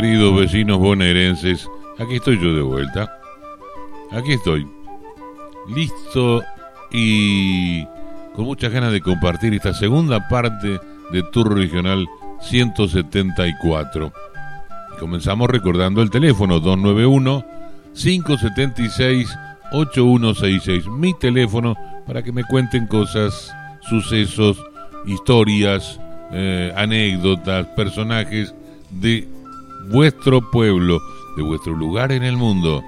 Queridos vecinos bonaerenses, aquí estoy yo de vuelta. Aquí estoy, listo y con muchas ganas de compartir esta segunda parte de Tour Regional 174. Comenzamos recordando el teléfono 291 576 8166, mi teléfono para que me cuenten cosas, sucesos, historias, eh, anécdotas, personajes de vuestro pueblo, de vuestro lugar en el mundo,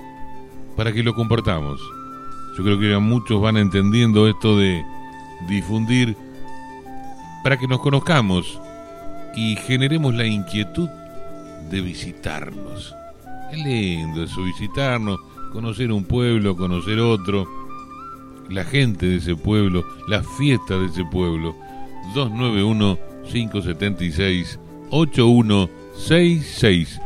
para que lo compartamos. Yo creo que ya muchos van entendiendo esto de difundir para que nos conozcamos y generemos la inquietud de visitarnos. Es lindo eso, visitarnos, conocer un pueblo, conocer otro, la gente de ese pueblo, la fiesta de ese pueblo. 291-576-8166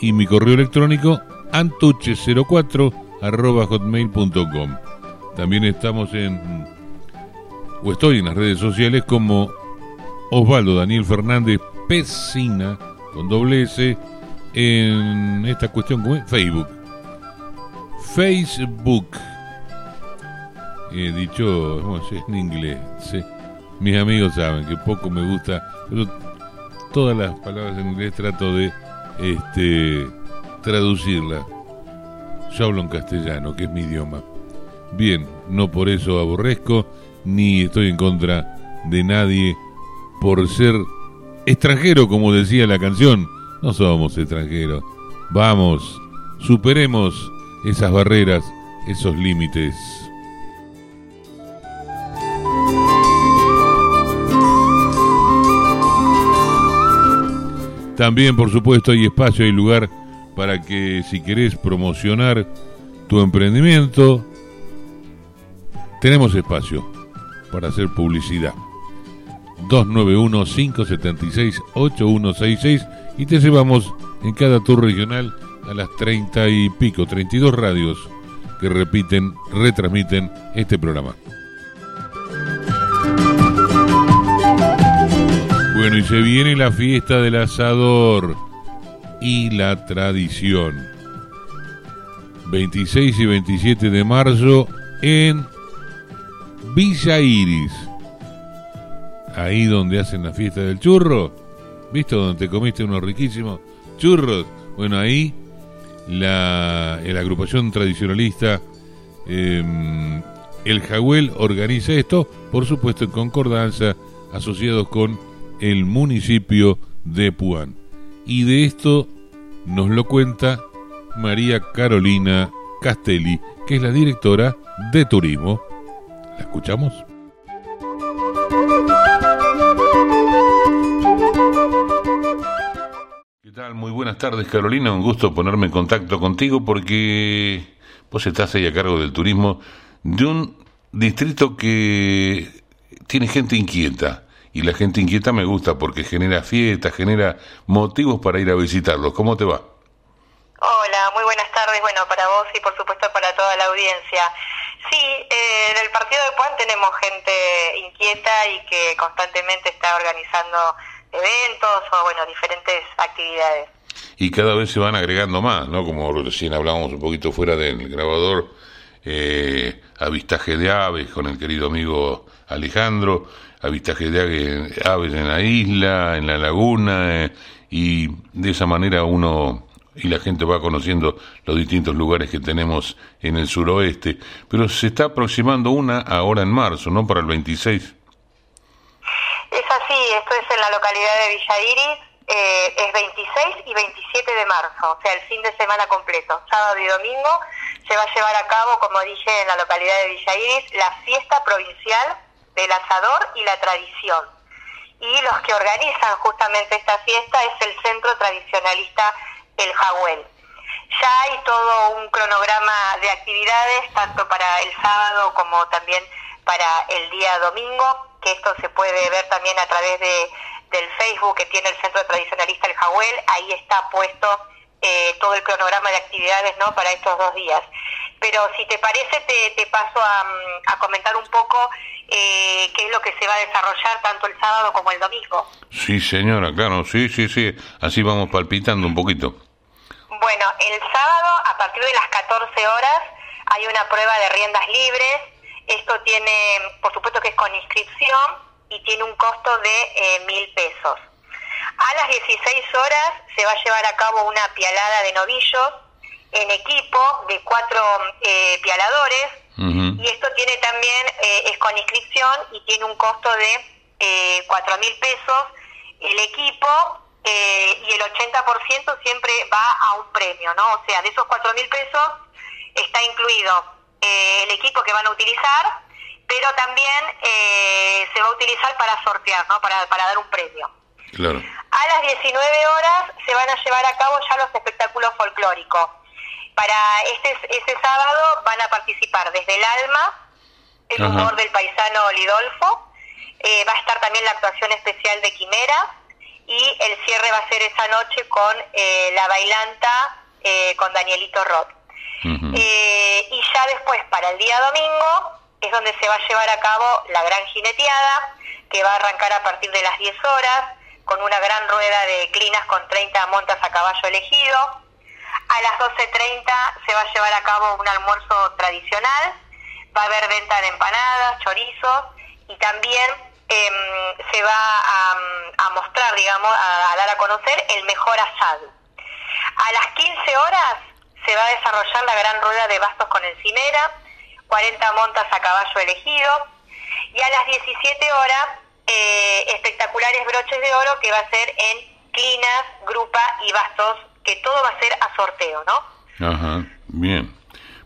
y mi correo electrónico antuche04 arroba hotmail.com. También estamos en, o estoy en las redes sociales como Osvaldo Daniel Fernández Pesina, con doble S, en esta cuestión como Facebook. Facebook. He dicho en inglés. Mis amigos saben que poco me gusta, todas las palabras en inglés trato de este traducirlas. Yo hablo en castellano, que es mi idioma. Bien, no por eso aborrezco, ni estoy en contra de nadie por ser extranjero, como decía la canción. No somos extranjeros. Vamos, superemos esas barreras, esos límites. También, por supuesto, hay espacio y lugar para que si querés promocionar tu emprendimiento, tenemos espacio para hacer publicidad. 291-576-8166 y te llevamos en cada tour regional a las 30 y pico, 32 radios que repiten, retransmiten este programa. Bueno, y se viene la fiesta del asador y la tradición. 26 y 27 de marzo en Villa Iris. Ahí donde hacen la fiesta del churro. ¿Viste donde te comiste unos riquísimos churros? Bueno, ahí la, agrupación tradicionalista em, El Jagüel organiza esto, por supuesto en concordancia, asociados con el municipio de Puan. Y de esto nos lo cuenta María Carolina Castelli, que es la directora de turismo. ¿La escuchamos? ¿Qué tal? Muy buenas tardes Carolina, un gusto ponerme en contacto contigo porque vos estás ahí a cargo del turismo de un distrito que tiene gente inquieta y la gente inquieta me gusta porque genera fiestas, genera motivos para ir a visitarlos. ¿Cómo te va? Hola, muy buenas tardes, bueno, para vos y por supuesto para toda la audiencia. Sí, eh, en el partido de Puan tenemos gente inquieta y que constantemente está organizando eventos o, bueno, diferentes actividades. Y cada vez se van agregando más, ¿no? Como recién hablábamos un poquito fuera del grabador, eh, avistaje de aves con el querido amigo Alejandro, avistaje de aves en la isla, en la laguna, eh, y de esa manera uno y la gente va conociendo los distintos lugares que tenemos en el suroeste. Pero se está aproximando una ahora en marzo, ¿no? Para el 26. Es así, esto es en la localidad de Villa Iris, eh, es 26 y 27 de marzo, o sea, el fin de semana completo, sábado y domingo, se va a llevar a cabo, como dije, en la localidad de Villa Iris, la fiesta provincial del asador y la tradición. Y los que organizan justamente esta fiesta es el Centro Tradicionalista El Jagüel. Ya hay todo un cronograma de actividades, tanto para el sábado como también para el día domingo, que esto se puede ver también a través de, del Facebook que tiene el Centro Tradicionalista El Jagüel, ahí está puesto eh, todo el cronograma de actividades ¿no? para estos dos días. Pero si te parece te, te paso a, a comentar un poco eh, qué es lo que se va a desarrollar tanto el sábado como el domingo. Sí, señora, claro, sí, sí, sí, así vamos palpitando un poquito. Bueno, el sábado a partir de las 14 horas hay una prueba de riendas libres. Esto tiene, por supuesto que es con inscripción y tiene un costo de eh, mil pesos. A las 16 horas se va a llevar a cabo una pialada de novillos en equipo de cuatro eh, pialadores y esto tiene también, eh, es con inscripción y tiene un costo de cuatro mil pesos. El equipo y el 80% siempre va a un premio, ¿no? O sea, de esos cuatro mil pesos está incluido el equipo que van a utilizar, pero también eh, se va a utilizar para sortear, ¿no? Para, para dar un premio. Claro. A las 19 horas se van a llevar a cabo ya los espectáculos folclóricos. Para este, este sábado van a participar desde el alma, el humor del paisano Lidolfo, eh, va a estar también la actuación especial de Quimera y el cierre va a ser esa noche con eh, la bailanta con Danielito Roth. y ya después, para el día domingo, es donde se va a llevar a cabo la gran jineteada, que va a arrancar a partir de las 10 horas, con una gran rueda de clinas con 30 montas a caballo elegido. A las 12.30 se va a llevar a cabo un almuerzo tradicional, va a haber venta de empanadas, chorizos y también em, se va a, mostrar, digamos, a, dar a conocer el mejor asado. A las 15 horas se va a desarrollar la gran rueda de bastos con encimera, 40 montas a caballo elegido, y a las 17 horas eh, espectaculares broches de oro que va a ser en clinas, grupa y bastos, que todo va a ser a sorteo, ¿no? Ajá, bien.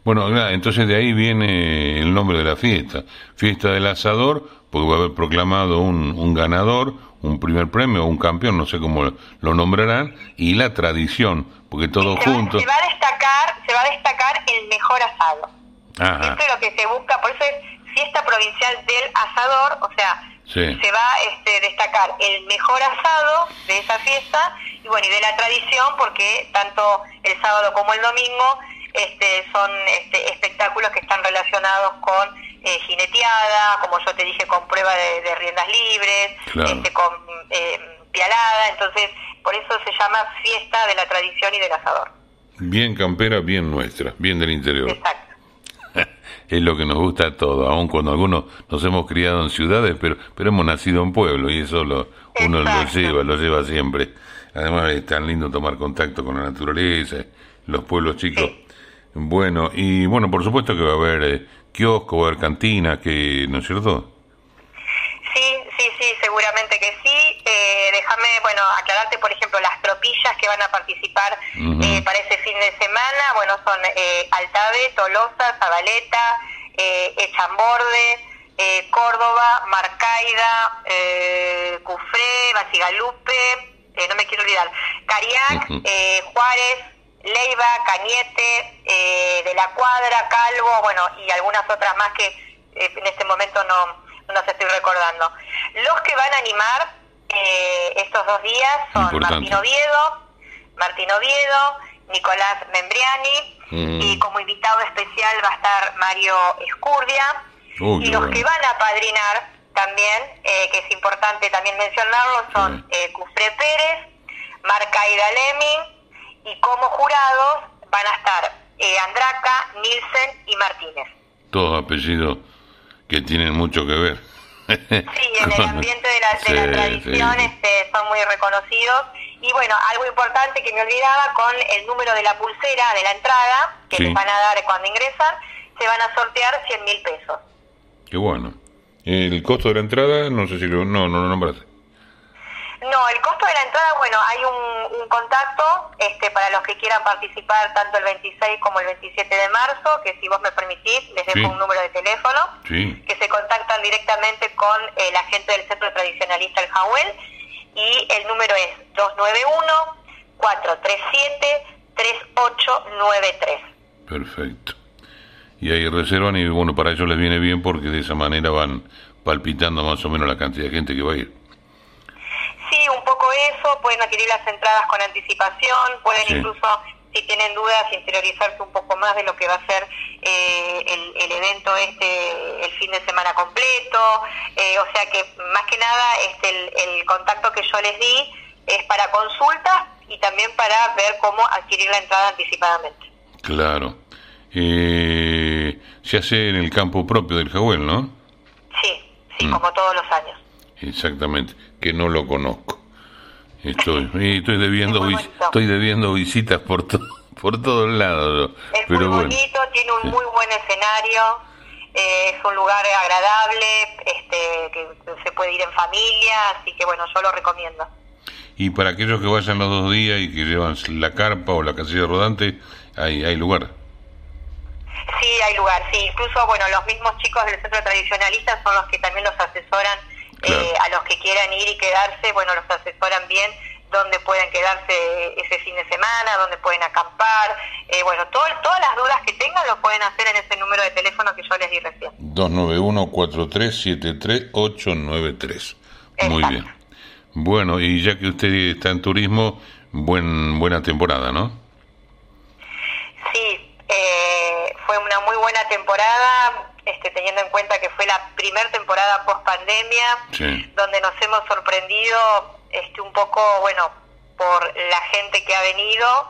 Bueno, entonces de ahí viene el nombre de la fiesta, fiesta del asador, porque va a haber proclamado un, un ganador, un primer premio un campeón, no sé cómo lo nombrarán, y la tradición, porque todo junto. Se va a destacar, se va a destacar el mejor asado. Esto es lo que se busca, por eso es fiesta provincial del asador, o sea, se va a este, destacar el mejor asado de esa fiesta y bueno, y de la tradición, porque tanto el sábado como el domingo este, son este, espectáculos que están relacionados con eh, jineteada, como yo te dije, con prueba de, riendas libres, este, con eh, pialada, entonces por eso se llama fiesta de la tradición y del asador. Bien campera, bien nuestra, bien del interior. Exacto es lo que nos gusta a todos, aun cuando algunos nos hemos criado en ciudades, pero, pero hemos nacido en pueblo y eso lo, uno lo lleva, lo lleva siempre. Además es tan lindo tomar contacto con la naturaleza, los pueblos chicos. Bueno, y bueno, por supuesto que va a haber eh, kiosco, va a haber cantinas, que, ¿no es cierto? Sí, sí, sí, seguramente que sí. Eh, déjame, bueno, aclararte, por ejemplo, las tropillas que van a participar eh, para ese fin de semana. Bueno, son eh, Altave, Tolosa, Zabaleta, eh, Echamborde, eh, Córdoba, Marcaida, eh, Cufré, Basigalupe, no me quiero olvidar, Cariac, Juárez, Leiva, Cañete, De la Cuadra, Calvo, bueno, y algunas otras más que en este momento no no se estoy recordando. Los que van a animar eh, estos dos días son Martín Oviedo, Martín Oviedo, Nicolás Membriani, mm. y como invitado especial va a estar Mario Escurdia. y los que van a padrinar también, eh, que es importante también mencionarlo, son eh, Cufré Pérez, Marcaida Lemming, y como jurados van a estar eh, Andraca, Nielsen y Martínez. Todos apellidos que tienen mucho que ver. Sí, en el ambiente de la, tradición este, son muy reconocidos. Y bueno, algo importante que me olvidaba, con el número de la pulsera de la entrada, que les van a dar cuando ingresan, se van a sortear 100 mil pesos. Qué bueno. ¿El costo de la entrada? No sé si lo, no, no lo nombraste. No, el costo de la entrada, bueno, hay un, un, contacto este, para los que quieran participar tanto el 26 como el 27 de marzo, que si vos me permitís, les dejo un número de teléfono, que se contactan directamente con el agente del Centro Tradicionalista El Jahuel, y el número es 291-437-3893. Perfecto. Y ahí reservan y bueno, para ellos les viene bien porque de esa manera van palpitando más o menos la cantidad de gente que va a ir. Sí, un poco eso, pueden adquirir las entradas con anticipación, pueden incluso si tienen dudas, interiorizarse un poco más de lo que va a ser eh, el, evento este el fin de semana completo, eh, o sea que más que nada este, el, contacto que yo les di es para consultas y también para ver cómo adquirir la entrada anticipadamente. Claro. Eh, se hace en el campo propio del Jahuel, ¿no? Sí, sí, mm. como todos los años. Exactamente, que no lo conozco. Estoy, estoy debiendo, estoy debiendo visitas por todo por todos lados. Es muy bonito, tiene un muy buen escenario, eh, es un lugar agradable, este, que se puede ir en familia, así que bueno, yo lo recomiendo. Y para aquellos que vayan los dos días y que llevan la carpa o la casilla rodante, hay, hay lugar. Sí, hay lugar, sí. Incluso, bueno, los mismos chicos del centro tradicionalista son los que también los asesoran eh, a los que quieran ir y quedarse, bueno, los asesoran bien dónde pueden quedarse ese fin de semana, dónde pueden acampar. Eh, bueno, todas las dudas que tengan lo pueden hacer en ese número de teléfono que yo les di recién. 291-4373-893. Muy bien. Bueno, y ya que usted está en turismo, buen, buena temporada, ¿no? Sí, eh, fue una muy buena temporada este, teniendo en cuenta que fue la primera temporada post pandemia, donde nos hemos sorprendido este, un poco, bueno, por la gente que ha venido,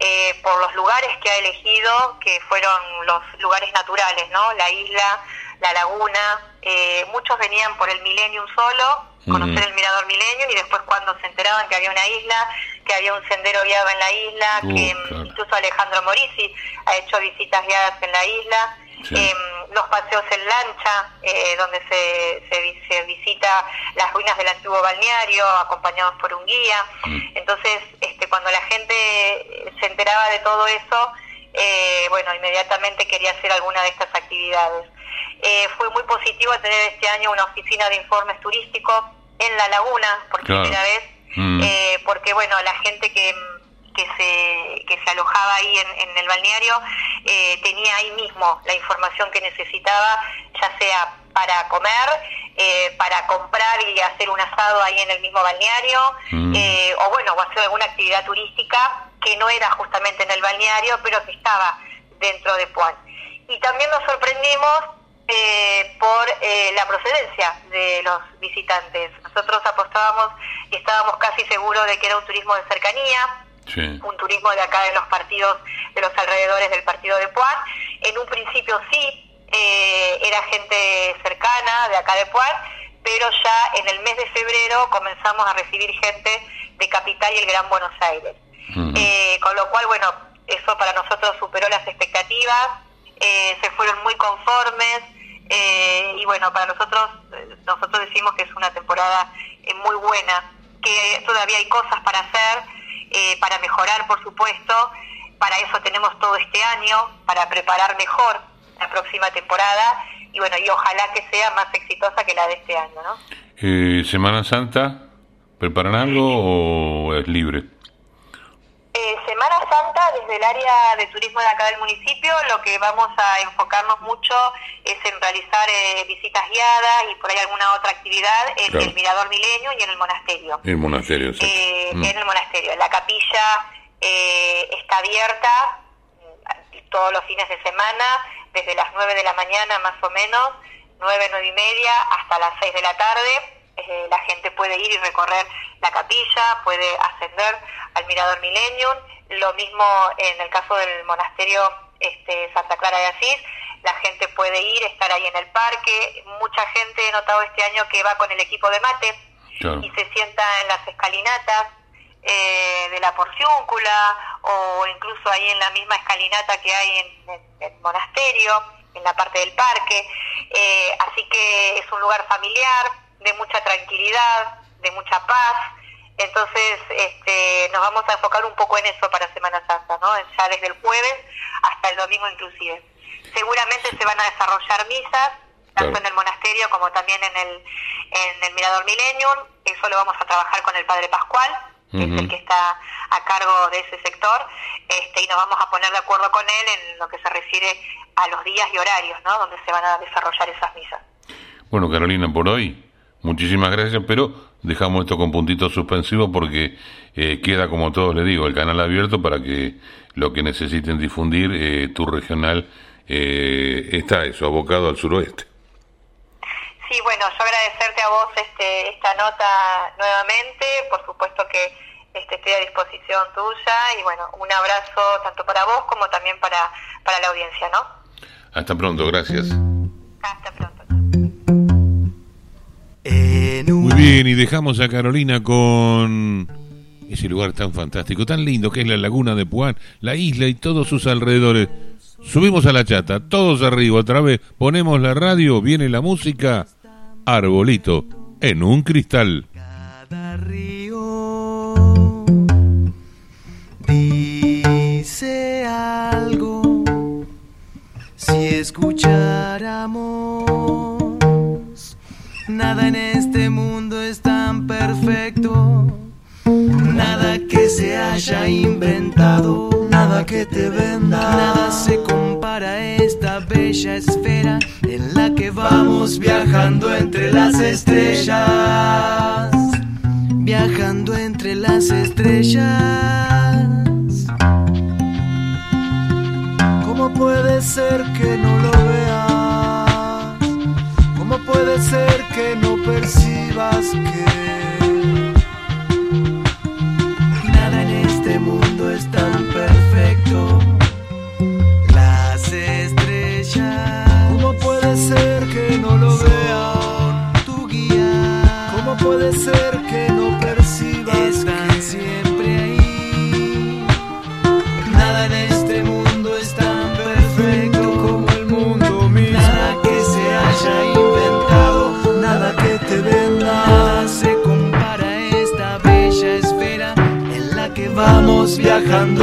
eh, por los lugares que ha elegido, que fueron los lugares naturales, ¿no? La isla, la laguna, eh, muchos venían por el Millennium solo, conocer el Mirador Millennium, y después cuando se enteraban que había una isla, que había un sendero guiado en la isla, uh, que incluso Alejandro Morisi ha hecho visitas guiadas en la isla, Em, los paseos en lancha, eh, donde se, se, visita las ruinas del antiguo balneario, acompañados por un guía. Mm. Entonces, este, cuando la gente se enteraba de todo eso, eh, bueno, inmediatamente quería hacer alguna de estas actividades. Eh, fue muy positivo tener este año una oficina de informes turísticos en la laguna, por primera vez, mm. porque, bueno, la gente que que se, que se alojaba ahí en, el balneario eh, tenía ahí mismo la información que necesitaba, ya sea para comer, eh, para comprar y hacer un asado ahí en el mismo balneario, mm. eh, o bueno, o hacer alguna actividad turística que no era justamente en el balneario, pero que estaba dentro de Puan. Y también nos sorprendimos por la procedencia de los visitantes. Nosotros apostábamos y estábamos casi seguros de que era un turismo de cercanía, un turismo de acá de los partidos, de los alrededores del partido de Puan. En un principio sí, eh, era gente cercana de acá de Puan, pero ya en el mes de febrero comenzamos a recibir gente de Capital y el Gran Buenos Aires. Eh, con lo cual, bueno, eso para nosotros superó las expectativas, eh, se fueron muy conformes y bueno, para nosotros, nosotros decimos que es una temporada muy buena, que todavía hay cosas para hacer eh, para mejorar, por supuesto. Para eso tenemos todo este año, para preparar mejor la próxima temporada y bueno, y ojalá que sea más exitosa que la de este año, ¿no? Eh, Semana Santa, ¿preparan algo o es libre? Eh, Semana Santa, desde el área de turismo de acá del municipio, lo que vamos a enfocarnos mucho es en realizar eh, visitas guiadas y por ahí alguna otra actividad en el Mirador Milenio y en el monasterio. El monasterio, sí. Eh, mm. En el monasterio. La capilla está abierta todos los fines de semana, desde las 9 de la mañana más o menos, 9, 9 y media, hasta las 6 de la tarde eh, la gente puede ir y recorrer la capilla, puede ascender al Mirador Millennium. Lo mismo en el caso del monasterio este, Santa Clara de Asís, la gente puede ir, estar ahí en el parque. Mucha gente he notado este año que va con el equipo de mate y se sienta en las escalinatas eh, de la porciúncula o incluso ahí en la misma escalinata que hay en, el monasterio, en la parte del parque. Eh, así que es un lugar familiar, de mucha tranquilidad, de mucha paz. Entonces, este, nos vamos a enfocar un poco en eso para Semana Santa, ¿no? Ya desde el jueves hasta el domingo inclusive. Seguramente se van a desarrollar misas, tanto en el monasterio como también en el, en el Mirador Millennium. Eso lo vamos a trabajar con el Padre Pascual, que es el que está a cargo de ese sector, este, y nos vamos a poner de acuerdo con él en lo que se refiere a los días y horarios, ¿no? Donde se van a desarrollar esas misas. Bueno, Carolina, por hoy Muchísimas gracias, pero dejamos esto con puntitos suspensivos porque eh, queda, como todos les digo, el canal abierto para que lo que necesiten difundir, eh, tu regional eh, está eso, abocado al suroeste. Sí, bueno, yo agradecerte a vos este, esta nota nuevamente, por supuesto que este, estoy a disposición tuya y bueno, un abrazo tanto para vos como también para, para la audiencia, ¿no? Hasta pronto, gracias. Hasta pronto. Muy bien, y dejamos a Carolina con ese lugar tan fantástico, tan lindo que es la laguna de Puan, la isla y todos sus alrededores. Subimos a la chata, todos arriba, otra vez, ponemos la radio, viene la música, arbolito, en un cristal. Cada río dice algo, si escucháramos, nada en este tan perfecto, nada que se haya inventado, nada que te venda, nada se compara a esta bella esfera en la que vamos viajando entre las estrellas, viajando entre las estrellas. ¿Cómo puede ser que no lo veas? ¿Cómo puede ser que no percibas que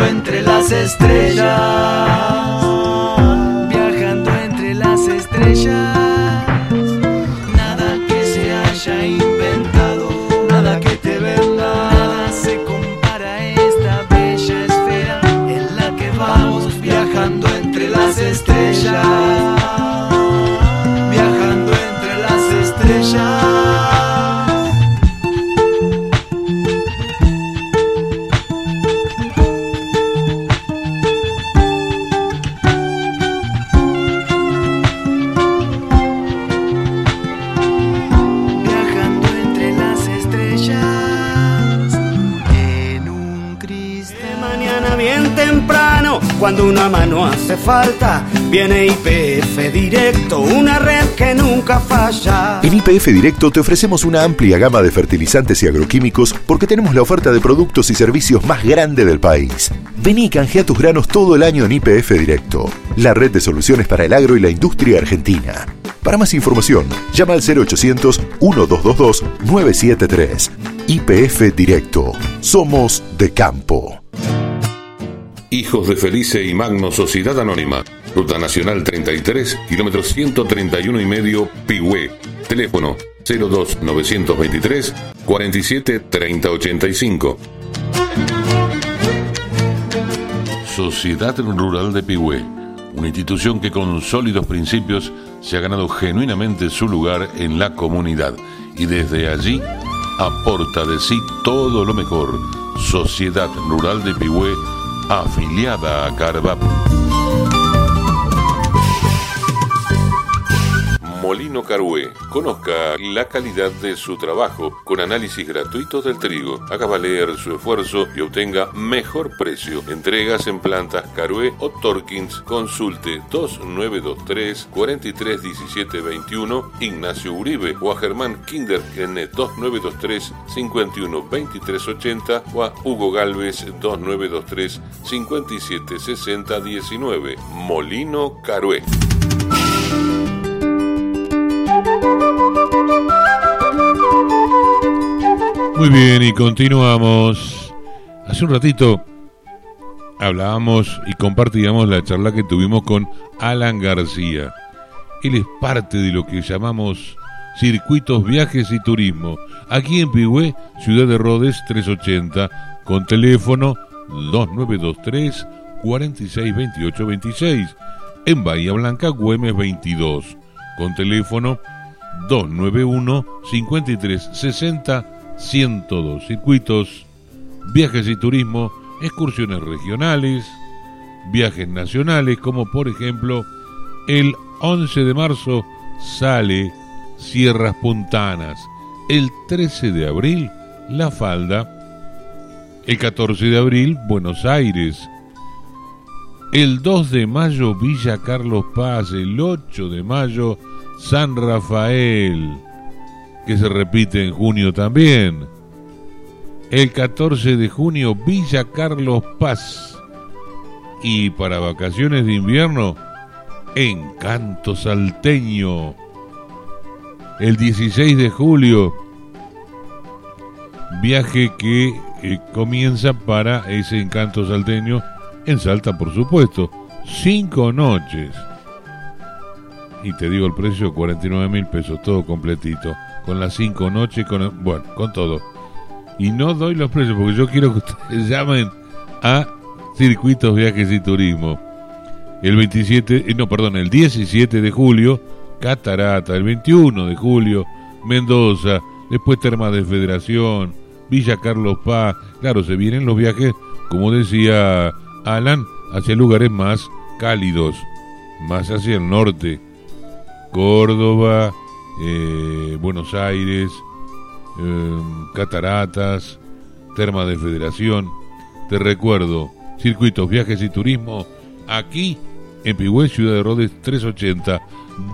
entre las estrellas. Hace falta, viene IPF directo, una red que nunca falla. En IPF Directo te ofrecemos una amplia gama de fertilizantes y agroquímicos porque tenemos la oferta de productos y servicios más grande del país. Vení y canjea tus granos todo el año en IPF Directo, la red de soluciones para el agro y la industria argentina. Para más información, llama al 0800-1222-973. IPF Directo. Somos de campo. Hijos de Felice y Magno Sociedad Anónima. Ruta Nacional 33, kilómetro 131 y medio, Pigüé. Teléfono 02 923 47 30 85. Sociedad Rural de Pigüé, una institución que con sólidos principios se ha ganado genuinamente su lugar en la comunidad y desde allí aporta de sí todo lo mejor. Sociedad Rural de Pigüé, afiliada a Carvap. Molino Carué. Conozca la calidad de su trabajo con análisis gratuitos del trigo. Haga valer su esfuerzo y obtenga mejor precio. Entregas en plantas Carué o Torkins. Consulte 2923 4317 21 Ignacio Uribe o a Germán Kinderkenne 2923 51 23 80 o a Hugo Galvez 2923 57 60 19 Molino Carué. Muy bien, y continuamos. Hace un ratito hablábamos y compartíamos la charla que tuvimos con Alan García. Él es parte de lo que llamamos circuitos, viajes y turismo. Aquí en Pigüé, Ciudad de Rodes 380, con teléfono 2923 462826. En Bahía Blanca, Güemes 22, con teléfono 291 53 60 102. Circuitos, viajes y turismo, excursiones regionales, viajes nacionales, como por ejemplo el 11 de marzo sale Sierras Puntanas, el 13 de abril La Falda, el 14 de abril Buenos Aires, el 2 de mayo Villa Carlos Paz, el 8 de mayo San Rafael, que se repite en junio también. El 14 de junio Villa Carlos Paz. Y para vacaciones de invierno, Encanto Salteño. El 16 de julio, viaje que eh, comienza para ese encanto salteño en Salta, por supuesto. Cinco noches. Y te digo el precio, 49 mil pesos, todo completito. Con las cinco noches, con bueno, con todo. Y no doy los precios porque yo quiero que ustedes llamen a Circuitos, Viajes y Turismo. El 27, eh, no, perdón, el 17 de julio, Catarata. El 21 de julio, Mendoza. Después Termas de Federación, Villa Carlos Paz. Claro, se vienen los viajes, como decía Alan, hacia lugares más cálidos, más hacia el norte. Córdoba, eh, Buenos Aires, eh, Cataratas, Termas de Federación. Te recuerdo, circuitos, viajes y turismo, aquí en Pigüé, Ciudad de Rodes 380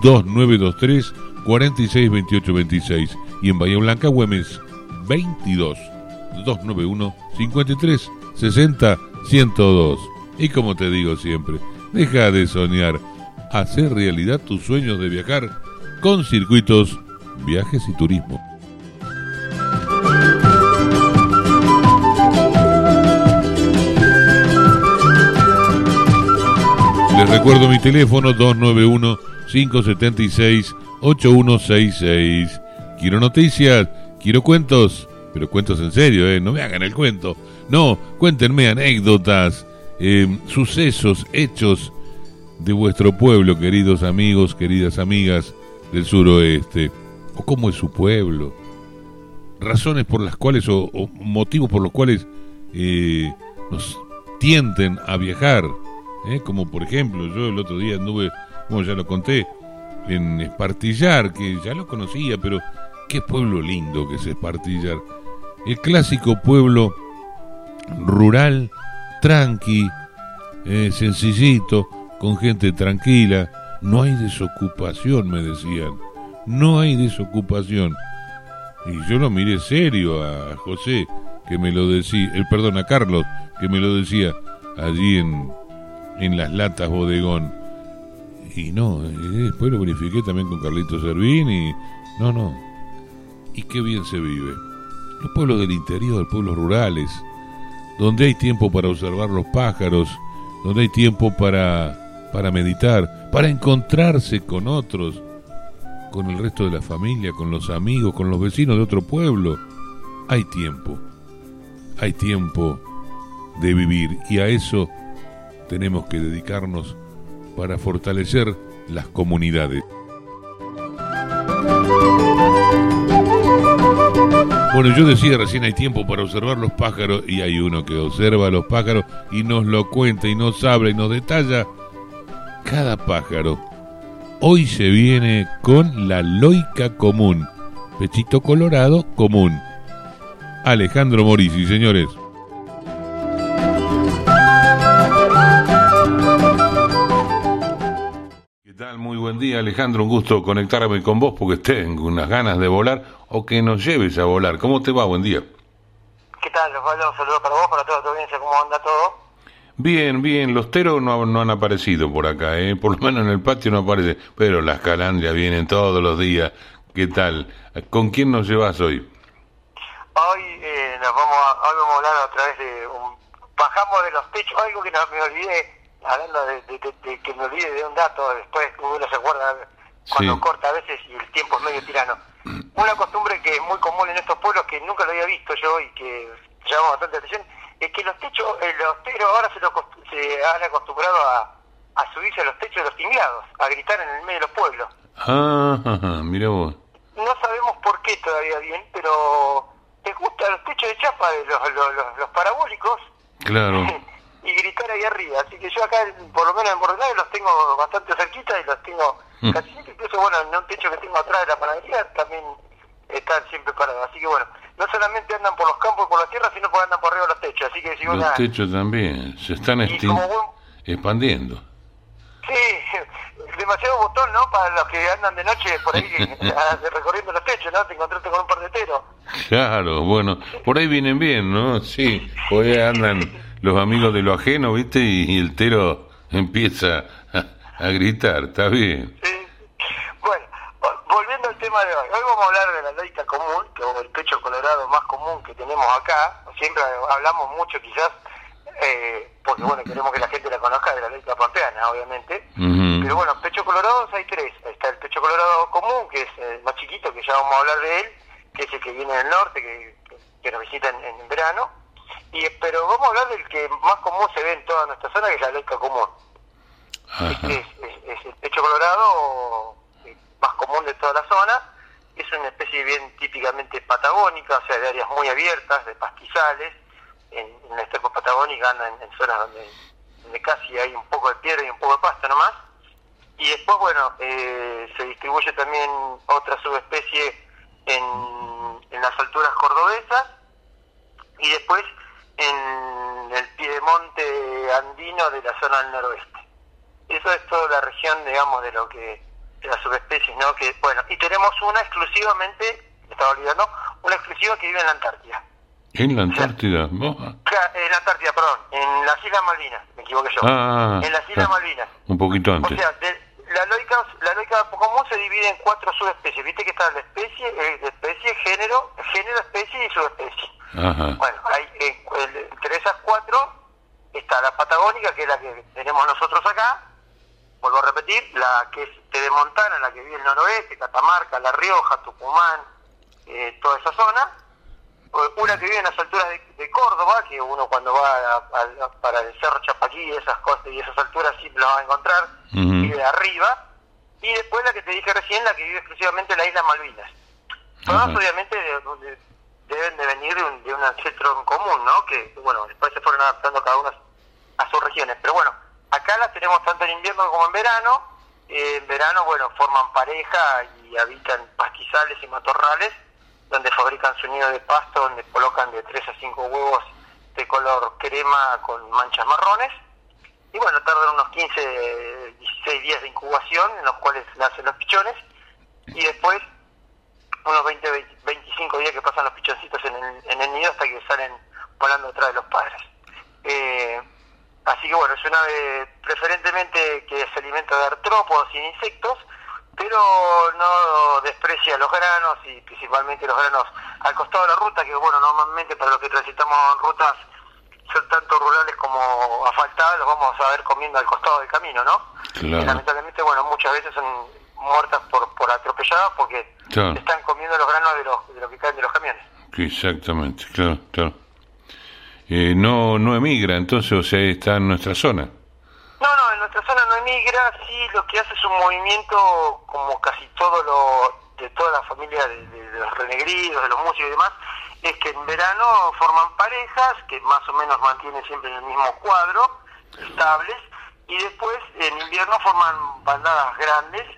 2923 462826 y en Bahía Blanca, Güemes 22 291 53 60 102. Y como te digo siempre, deja de soñar, hacer realidad tus sueños de viajar con circuitos, viajes y turismo. Les recuerdo mi teléfono 291 576 8166. Quiero noticias, quiero cuentos, pero cuentos en serio, ¿eh? No me hagan el cuento. No, cuéntenme anécdotas, eh, sucesos, hechos de vuestro pueblo, queridos amigos, queridas amigas del suroeste. O cómo es su pueblo. Razones por las cuales o, motivos por los cuales eh, nos tienten a viajar. ¿eh? Como por ejemplo, yo el otro día anduve, como ya lo conté, en Espartillar, que ya lo conocía, pero qué pueblo lindo que es Espartillar. El clásico pueblo rural, tranqui, eh, sencillito, con gente tranquila. No hay desocupación, me decían. No hay desocupación. Y yo lo miré serio a José, que me lo decía, el perdón, a Carlos, que me lo decía allí en, en las latas bodegón. Y no, eh, después lo verifiqué también con Carlito Servín y no, no. Y qué bien se vive. Los pueblos del interior, pueblos rurales, donde hay tiempo para observar los pájaros, donde hay tiempo para, para meditar, para encontrarse con otros, con el resto de la familia, con los amigos, con los vecinos de otro pueblo. Hay tiempo, hay tiempo de vivir y a eso tenemos que dedicarnos para fortalecer las comunidades. Bueno, yo decía recién hay tiempo para observar los pájaros y hay uno que observa los pájaros y nos lo cuenta y nos habla y nos detalla cada pájaro. Hoy se viene con la loica común, pechito colorado común. Alejandro Morisi, señores. Muy buen día, Alejandro. Un gusto conectarme con vos porque tengo unas ganas de volar o que nos lleves a volar. ¿Cómo te va? Buen día. ¿Qué tal, Osvaldo? Un saludo para vos, para toda tu audiencia. ¿Cómo anda todo? Bien, bien. Los teros no, no han aparecido por acá, ¿eh? Por lo menos en el patio no aparece. Pero las calandrias vienen todos los días. ¿Qué tal? ¿Con quién nos llevas hoy? Hoy, eh, nos vamos a, hoy vamos a hablar otra vez de un... Bajamos de los techos, algo que no me olvidé hablando de, que me olvide de un dato, después uno se acuerda cuando corta a veces y el tiempo es medio tirano. Una costumbre que es muy común en estos pueblos, que nunca lo había visto yo y que llama bastante atención, es que los techos, eh, los teros ahora se, se han acostumbrado a, a subirse a los techos de los tinglados, a gritar en el medio de los pueblos. Ah, mira vos. no sabemos por qué todavía bien, pero les gusta los techos de chapa de los, los, los, los parabólicos Claro. y gritar ahí arriba. Así que yo acá, por lo menos en Bordenave, los tengo bastante cerquita y los tengo Mm. casi siempre. Incluso, bueno, en un techo que tengo atrás de la panadería también están siempre parados. Así que, bueno, no solamente andan por los campos y por la tierra, sino que andan por arriba de los techos. Así que si Los una... techos también se están buen- expandiendo. Sí, demasiado botón, ¿no? Para los que andan de noche por ahí ah, recorriendo los techos, ¿no? Te encontraste con un partetero. Claro, bueno, por ahí vienen bien, ¿no? Sí, por ahí andan los amigos de lo ajeno, ¿viste? Y, y el tero empieza a, a gritar, está bien. Sí. Bueno, vo- volviendo al tema de hoy. Hoy vamos a hablar de la lógica común, que es el pecho colorado más común que tenemos acá. Siempre hablamos mucho quizás, eh, porque bueno, queremos que la gente la conozca de la lógica pampeana, obviamente. Pero bueno, pecho colorados hay tres. Está el pecho colorado común, que es el más chiquito, que ya vamos a hablar de él, que es el que viene del norte, que, que- nos visita en, en verano. Y, pero vamos a hablar del que más común se ve en toda nuestra zona, que es la lógica común. Es, es- es el pecho colorado más común de toda la zona. Es una especie bien típicamente patagónica, o sea, de áreas muy abiertas, de pastizales. En, en la estepa patagónica anda en, zonas donde, casi hay un poco de piedra y un poco de pasto nomás. Y después, bueno, eh, se distribuye también otra subespecie en, en las alturas cordobesas y después en el piedemonte andino de la zona del noroeste. Eso es toda la región, digamos, de lo que las subespecies, ¿no? Que bueno, y tenemos una exclusivamente, me estaba olvidando, una exclusiva que vive en la Antártida. En la Antártida, ¿vos? Cla- En la Antártida, perdón, en las Islas Malvinas, me equivoqué yo. Ah, en las Islas ah, Malvinas. Un poquito O antes. sea, de- la lógica la lógica común se divide en cuatro subespecies. Viste que está la especie, eh, especie, género, género, especie y subespecie. Ajá. Bueno, hay, eh, entre esas cuatro está la patagónica, que es la que tenemos nosotros acá. Vuelvo a repetir, la que es Pedemontana, la que vive el noroeste, Catamarca, La Rioja, Tucumán, eh, toda esa zona. Eh, Una que vive en las alturas de, de Córdoba, que uno cuando va a- a- para el Cerro Chapaquí y esas cosas y esas alturas sí lo va a encontrar, Ujú. vive arriba. Y después la que te dije recién, la que vive exclusivamente en la isla Malvinas. Todas obviamente de- de- deben de venir de un, de un ancestro en común, ¿no? Que, bueno, después se fueron adaptando cada uno a sus regiones. Pero bueno, acá las tenemos tanto en invierno como en verano. Eh, en verano, bueno, forman pareja y habitan pastizales y matorrales, donde fabrican su nido de pasto, donde colocan de 3 a 5 huevos de color crema con manchas marrones. Y bueno, tardan unos 15, 16 días de incubación en los cuales nacen los pichones. Y después unos 20, 20, 25 días que pasan los pichoncitos en el, en el nido hasta que salen volando detrás de los padres. Eh, así que bueno, es una ave preferentemente que se alimenta de artrópodos y de insectos, pero no desprecia los granos y principalmente los granos al costado de la ruta, que bueno, normalmente para los que transitamos rutas son tanto rurales como asfaltadas, los vamos a ver comiendo al costado del camino, ¿no? Claro. Y lamentablemente, bueno, muchas veces son muertas por, por atropelladas porque Claro. están comiendo los granos de los, de los que caen de los camiones. Exactamente, claro, claro. Eh, no, no emigra, entonces, o sea, está en nuestra zona. No, no, en nuestra zona no emigra, sí lo que hace es un movimiento como casi todo lo, de toda la familia de, los renegridos, de los músicos y demás, es que en verano forman parejas que más o menos mantienen siempre el mismo cuadro, estables, y después en invierno forman bandadas grandes,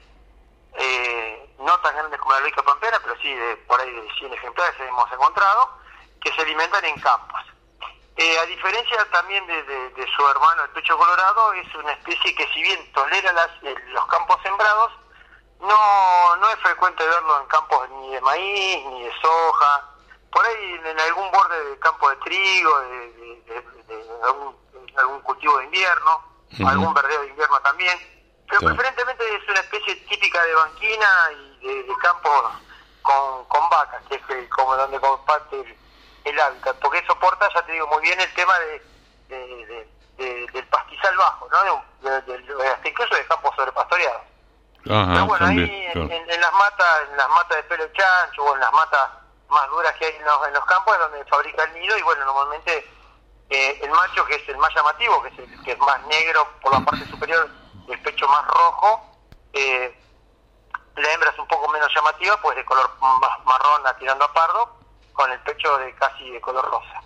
eh, no tan grandes como la lógica pampeana, pero sí de por ahí de 100 ejemplares hemos encontrado, que se alimentan en campos. Eh, a diferencia también de, de- de su hermano el pecho colorado, es una especie que si bien tolera las, eh, los campos sembrados, no, no es frecuente verlo en campos ni de maíz, ni de soja, por ahí en algún borde de campo de trigo, de, algún, algún cultivo de invierno, algún verdeo de invierno también, pero Claro. preferentemente es una especie típica de banquina y de, de campos con, con vacas, que es el- como donde comparte el, el hábitat, porque soporta, ya te digo muy bien, el tema de, de- de- de- del pastizal bajo, ¿no? Hasta incluso de campos sobrepastoreados. Ajá, Pero bueno, también. ahí claro. en- en las matas, en las matas de pelo chancho o en las matas más duras que hay en los, en los campos es donde fabrica el nido y bueno, normalmente eh, el macho que es el más llamativo, que es el que es más negro por la parte superior, el pecho más rojo, eh, la hembra es un poco menos llamativa, pues de color más marrón tirando a pardo, con el pecho de casi de color rosa.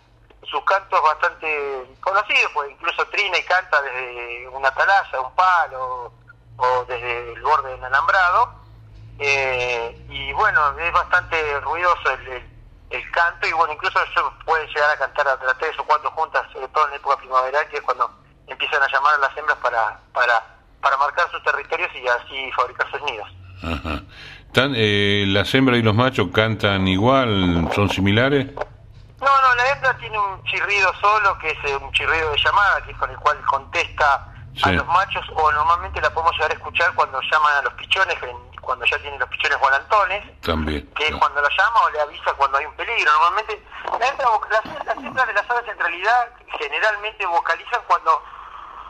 Su canto es bastante conocido, pues incluso trina y canta desde una atalaya, un palo o desde el borde del alambrado. Eh, y bueno, es bastante ruidoso el, el, canto y bueno, incluso eso puede llegar a cantar a tres o cuatro juntas, sobre todo en época primaveral, que es cuando empiezan a llamar a las hembras para, para, para marcar sus territorios y así fabricar sus nidos. Eh, ¿Las hembras y los machos cantan igual? ¿Son similares? No, no, la hembra tiene un chirrido solo, que es eh, un chirrido de llamada, que es con el cual contesta a los machos, o normalmente la podemos llegar a escuchar cuando llaman a los pichones, cuando ya tienen los pichones volantones, También, que es cuando lo llama o le avisa cuando hay un peligro. Normalmente, la hembra, las, las hembras de las aves en realidad generalmente vocalizan cuando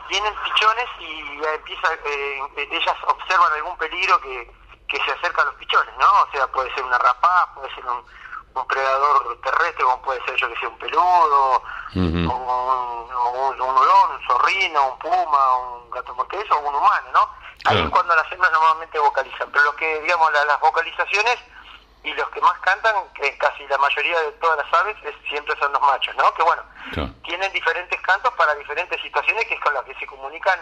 tienen pichones y empieza, eh, ellas observan algún peligro que, que se acerca a los pichones, ¿no? O sea, puede ser una rapaz, puede ser un, un predador terrestre, como puede ser yo que sea un peludo, o un, un, un, un zorrino, un puma, un gato montés o un humano, ¿no? Ahí es cuando las hembras normalmente vocalizan, pero lo que, digamos, las vocalizaciones y los que más cantan, que casi la mayoría de todas las aves, es, siempre son los machos, ¿no? Que bueno, tienen diferentes cantos para diferentes situaciones, que es con las que se comunican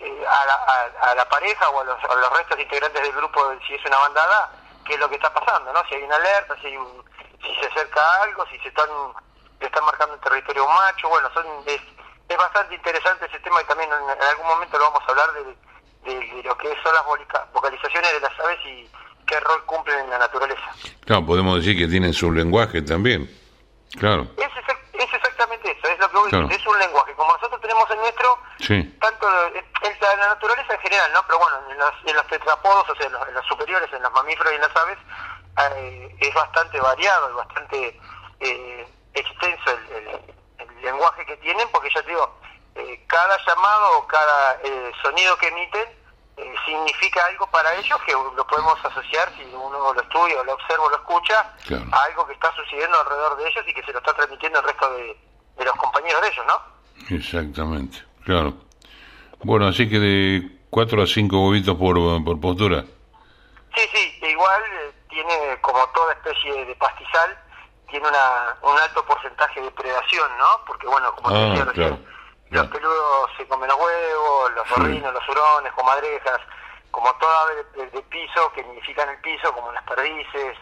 eh, a, la, a, la, pareja o a los, a los restos integrantes del grupo, si es una bandada, qué es lo que está pasando, ¿no? Si hay una alerta, si, hay si se acerca algo, si se están, están marcando el territorio un macho, bueno, son es, es bastante interesante ese tema y también en, algún momento lo vamos a hablar de, de, lo que son las vocalizaciones de las aves y qué rol cumplen en la naturaleza. Claro, podemos decir que tienen su lenguaje también, claro. Es, es exactamente eso, es lo que voy decir, es un lenguaje, como nosotros tenemos el nuestro, tanto en, la naturaleza en general, ¿no? Pero bueno, en los, en los tetrapodos, o sea, en los, en los superiores, en los mamíferos y en las aves, eh, es bastante variado y bastante eh, extenso el, lenguaje que tienen, porque ya te digo, eh, cada llamado o cada sonido que emiten significa algo para ellos que lo podemos asociar, si uno lo estudia o lo observa o lo escucha, a algo que está sucediendo alrededor de ellos y que se lo está transmitiendo el resto de, los compañeros de ellos, ¿no? Exactamente, claro. Bueno, así que de cuatro a cinco huevitos por, por postura. Sí, sí, igual tiene, como toda especie de pastizal, tiene una, un alto porcentaje de predación, ¿no? Porque, bueno, como te ah, decía los peludos se comen los huevos, los zorrinos, los hurones, comadrejas, como toda ave de, piso, que nidifican el piso, como las perdices,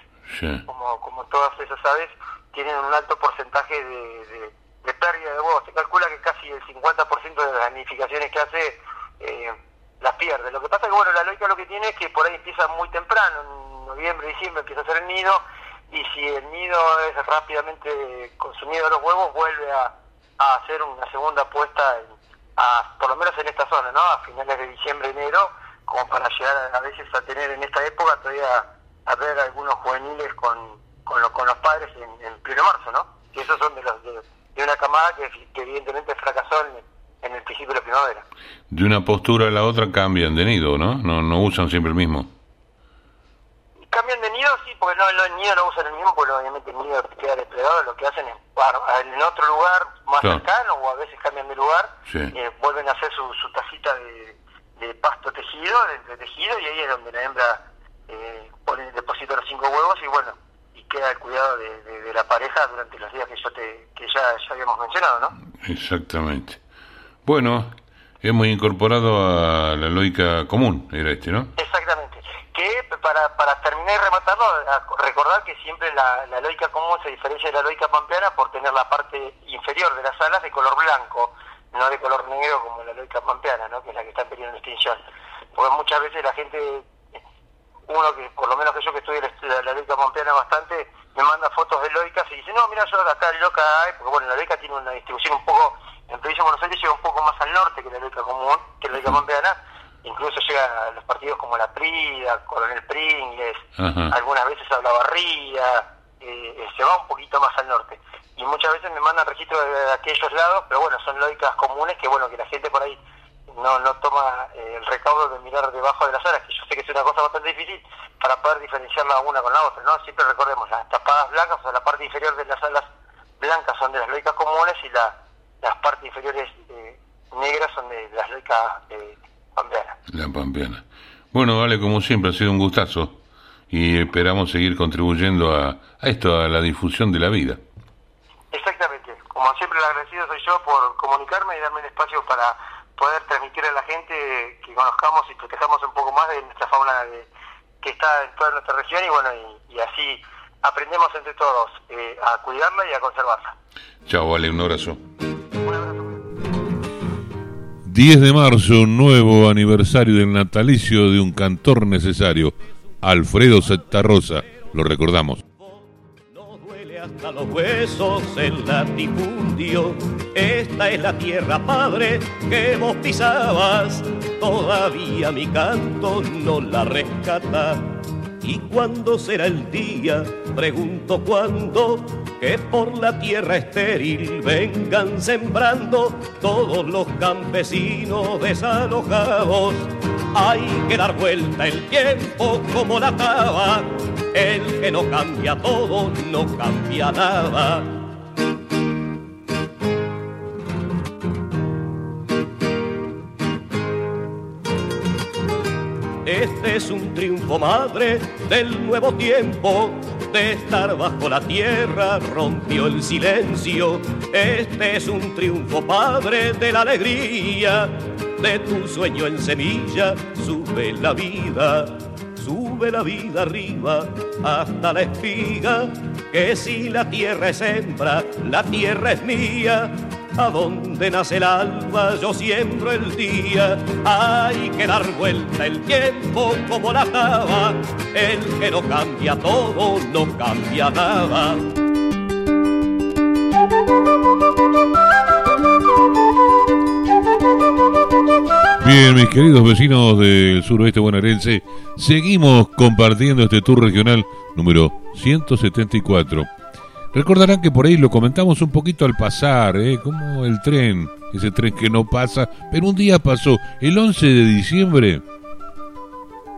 como, como todas esas aves, tienen un alto porcentaje de, de, pérdida de huevos. Se calcula que casi el 50% de las nidificaciones que hace eh, las pierde. Lo que pasa es que, bueno, la lógica lo que tiene es que por ahí empieza muy temprano, noviembre, diciembre empieza a hacer el nido y si el nido es rápidamente consumido los huevos, vuelve a, hacer una segunda puesta, a, por lo menos en esta zona, ¿no? A finales de diciembre, enero, como para llegar a, veces a tener en esta época todavía a ver algunos juveniles con, con, con los padres en, en pleno marzo, ¿no? Y esos son de los de, una camada que, evidentemente fracasó en, en, el principio de la primavera. De una postura a la otra cambian de nido, ¿no? No, no usan siempre el mismo cambian de nido, sí, porque no, el nido no usan el mismo, porque obviamente el nido queda depredado, lo que hacen es en otro lugar más cercano o a veces cambian de lugar, eh, vuelven a hacer su, su tacita de, de, pasto tejido, de, tejido, y ahí es donde la hembra eh, pone, deposita los cinco huevos y bueno, y queda el cuidado de, de, la pareja durante los días que yo te, que ya, ya habíamos mencionado, ¿no? Exactamente. Bueno, hemos incorporado a la lógica común, era este, ¿no? Exactamente que para, para terminar y rematarlo, recordar que siempre la, la lógica común se diferencia de la lógica pampeana por tener la parte inferior de las alas de color blanco, no de color negro como la lógica pampeana, ¿no? que es la que está en periodo de extinción. Porque muchas veces la gente, uno que por lo menos que yo que estudio la, la lógica pampeana bastante, me manda fotos de lógicas y dice, no, mira, yo acá loca hay, porque bueno, la lógica tiene una distribución un poco, en provincia de Buenos Aires llega un poco más al norte que la lógica común, que la lógica pampeana, incluso llega a los partidos como la Prida, Coronel Pringles, algunas veces a la Barría, eh, se va un poquito más al norte. Y muchas veces me mandan registros de aquellos lados, pero bueno, son lógicas comunes que bueno, que la gente por ahí no, no toma eh, el recaudo de mirar debajo de las alas, que yo sé que es una cosa bastante difícil para poder diferenciarla una con la otra, ¿no? Siempre recordemos, las tapadas blancas, o sea, la parte inferior de las alas blancas son de las lógicas comunes y la, las partes inferiores eh, negras son de las lógicas la Pampeana. Bueno, vale, como siempre, ha sido un gustazo y esperamos seguir contribuyendo a, esto, a la difusión de la vida. Exactamente, como siempre el agradecido soy yo por comunicarme y darme el espacio para poder transmitir a la gente que conozcamos y protejamos un poco más de nuestra fauna que está en toda nuestra región y bueno, y, así aprendemos entre todos eh, a cuidarla y a conservarla. Chao, vale, un abrazo. 10 de marzo, nuevo aniversario del natalicio de un cantor necesario, Alfredo Rosa. Lo recordamos. No duele hasta los huesos el latifundio. Esta es la tierra, padre, que vos pisabas. Todavía mi canto no la rescata. ¿Y cuándo será el día? Pregunto cuándo que por la tierra estéril vengan sembrando todos los campesinos desalojados. Hay que dar vuelta el tiempo como la cava, el que no cambia todo no cambia nada. Este es un triunfo madre del nuevo tiempo de estar bajo la tierra rompió el silencio. Este es un triunfo, padre, de la alegría. De tu sueño en semilla sube la vida, sube la vida arriba hasta la espiga. Que si la tierra es hembra, la tierra es mía a donde nace el alba yo siembro el día. Hay que dar vuelta el tiempo como la cava. El que no cambia todo no cambia nada. Bien, mis queridos vecinos del suroeste bonaerense, seguimos compartiendo este tour regional número 174. Recordarán que por ahí lo comentamos un poquito al pasar, ¿eh? como el tren, ese tren que no pasa, pero un día pasó, el 11 de diciembre,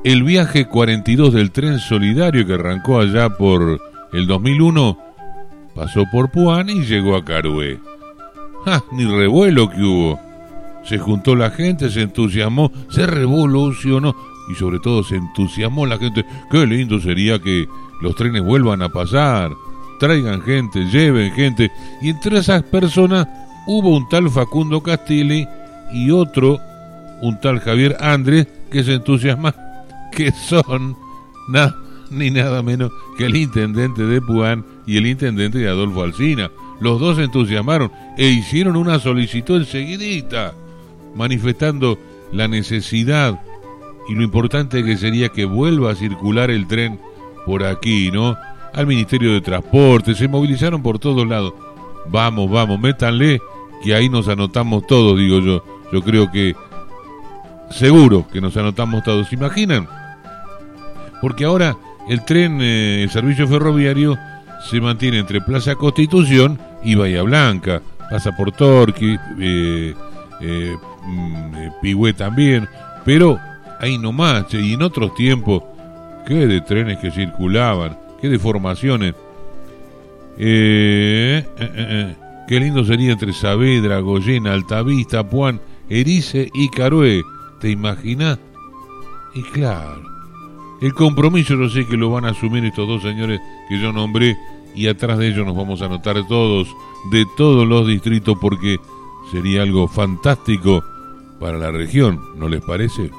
el viaje 42 del tren solidario que arrancó allá por el 2001, pasó por Puan y llegó a Carué. ¡Ja! Ni revuelo que hubo. Se juntó la gente, se entusiasmó, se revolucionó y sobre todo se entusiasmó la gente. Qué lindo sería que los trenes vuelvan a pasar traigan gente, lleven gente. Y entre esas personas hubo un tal Facundo Castilli y otro, un tal Javier Andrés, que se entusiasma, que son nada ni nada menos que el intendente de Puan y el intendente de Adolfo Alsina. Los dos se entusiasmaron e hicieron una solicitud enseguidita, manifestando la necesidad y lo importante que sería que vuelva a circular el tren por aquí, ¿no? Al Ministerio de Transporte, se movilizaron por todos lados. Vamos, vamos, métanle, que ahí nos anotamos todos, digo yo. Yo creo que seguro que nos anotamos todos. ¿Se imaginan? Porque ahora el tren, eh, el servicio ferroviario, se mantiene entre Plaza Constitución y Bahía Blanca. Pasa por Torqui, eh, eh, mm, también. Pero ahí nomás, y en otros tiempos, qué de trenes que circulaban qué deformaciones. Eh, eh, eh, qué lindo sería entre Saavedra, Goyena, Altavista, Puan, Erice y Carué. ¿Te imaginas? Y claro, el compromiso yo sé que lo van a asumir estos dos señores que yo nombré y atrás de ellos nos vamos a anotar todos, de todos los distritos, porque sería algo fantástico para la región, ¿no les parece?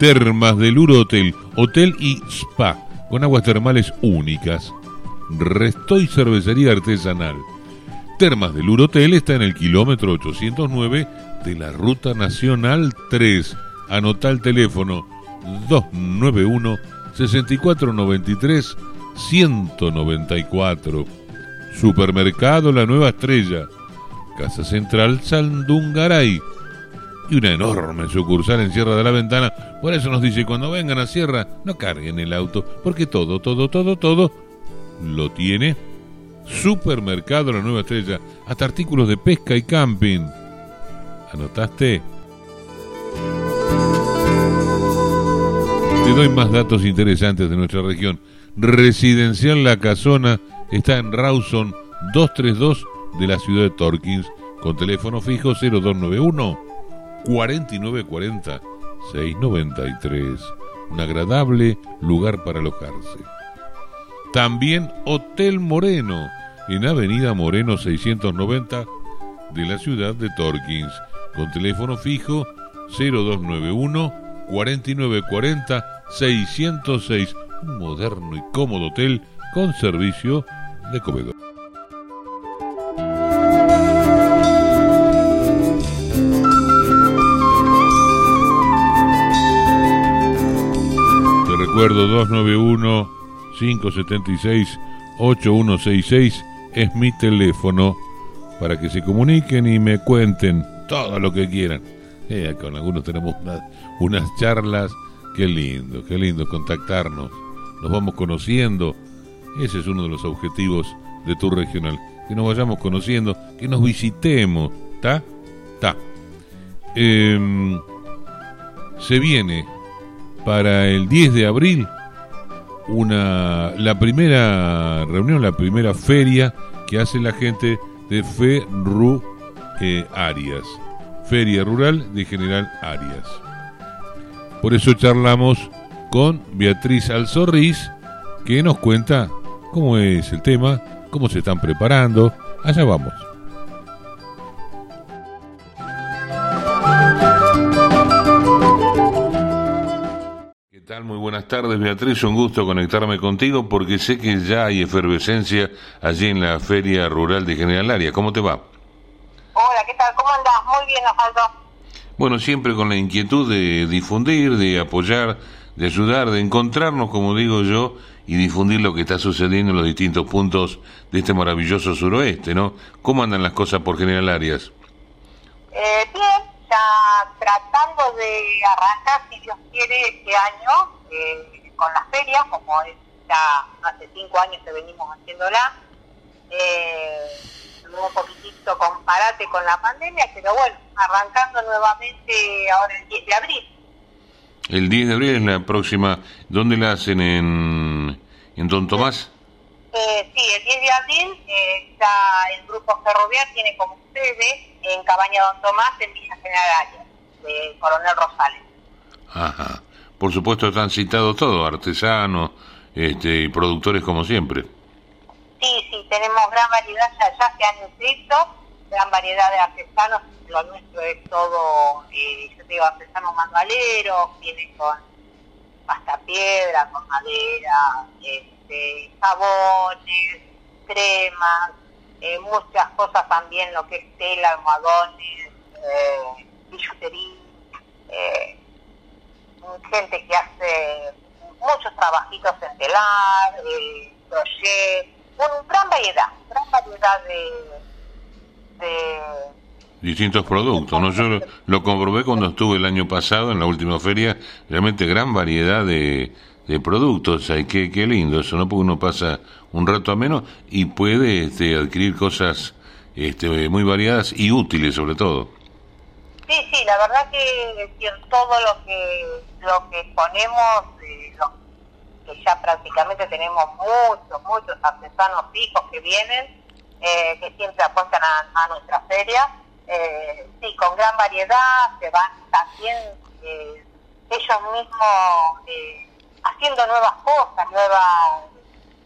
Termas del Uro Hotel, hotel y spa, con aguas termales únicas. Resto y cervecería artesanal. Termas del Uro Hotel está en el kilómetro 809 de la Ruta Nacional 3. Anota el teléfono 291 6493 194. Supermercado La Nueva Estrella. Casa Central Sandungaray y una enorme sucursal en Sierra de la Ventana. Por eso nos dice, cuando vengan a Sierra, no carguen el auto, porque todo, todo, todo, todo lo tiene. Supermercado La Nueva Estrella, hasta artículos de pesca y camping. ¿Anotaste? Te doy más datos interesantes de nuestra región. Residencial La Casona está en Rawson 232 de la ciudad de Torkins, con teléfono fijo 0291 4940 693. Un agradable lugar para alojarse. También Hotel Moreno, en Avenida Moreno 690 de la ciudad de Torkins, con teléfono fijo 0291 4940 606. Un moderno y cómodo hotel con servicio de comedor. Recuerdo 291 576 8166 es mi teléfono para que se comuniquen y me cuenten todo lo que quieran. Eh, con algunos tenemos unas charlas, qué lindo, qué lindo contactarnos, nos vamos conociendo, ese es uno de los objetivos de tu regional, que nos vayamos conociendo, que nos visitemos, ¿está? Está. Em, se viene para el 10 de abril una la primera reunión, la primera feria que hace la gente de Ferru eh, Arias, Feria Rural de General Arias. Por eso charlamos con Beatriz Alzorriz, que nos cuenta cómo es el tema, cómo se están preparando. Allá vamos. Buenas tardes, Beatriz. Un gusto conectarme contigo porque sé que ya hay efervescencia allí en la Feria Rural de General Área. ¿Cómo te va? Hola, ¿qué tal? ¿Cómo andás? Muy bien, Osvaldo. Bueno, siempre con la inquietud de difundir, de apoyar, de ayudar, de encontrarnos, como digo yo, y difundir lo que está sucediendo en los distintos puntos de este maravilloso suroeste, ¿no? ¿Cómo andan las cosas por General Arias? Eh, bien, ya tratando de arrancar, si Dios quiere, este año eh, con las ferias, como es ya hace cinco años que venimos haciéndola. Eh, un poquitito comparate con la pandemia, pero bueno, arrancando nuevamente ahora el 10 de abril. El 10 de abril es la próxima. ¿Dónde la hacen? ¿En, en Don Tomás? Eh, sí, el 10 de abril eh, está el grupo ferroviario, tiene como sede en Cabaña Don Tomás, en Villa General Arias, de Coronel Rosales. Ajá. Por supuesto están citados todos, artesanos este, y productores como siempre. Sí, sí, tenemos gran variedad, ya, ya se han inscrito, gran variedad de artesanos, lo nuestro es todo, eh, yo te digo, artesanos manualeros, viene con pasta piedra, con madera, este, jabones, cremas, eh, muchas cosas también, lo que es tela, almohadones, eh, billutería, eh, gente que hace muchos trabajitos en telar, eh, crochet, bueno, gran variedad, gran variedad de, de Distintos productos, ¿no? Yo lo, comprobé cuando estuve el año pasado en la última feria, realmente gran variedad de, productos, ay, qué, qué lindo eso, ¿no? Porque uno pasa un rato ameno y puede este, adquirir cosas este, muy variadas y útiles sobre todo. Sí, sí, la verdad que, que todo lo que lo que ponemos, eh, que ya prácticamente tenemos muchos, muchos artesanos fijos que vienen, eh, que siempre apuestan a, a nuestra feria, eh, sí, con gran variedad, se van también ellos mismos haciendo nuevas cosas, nueva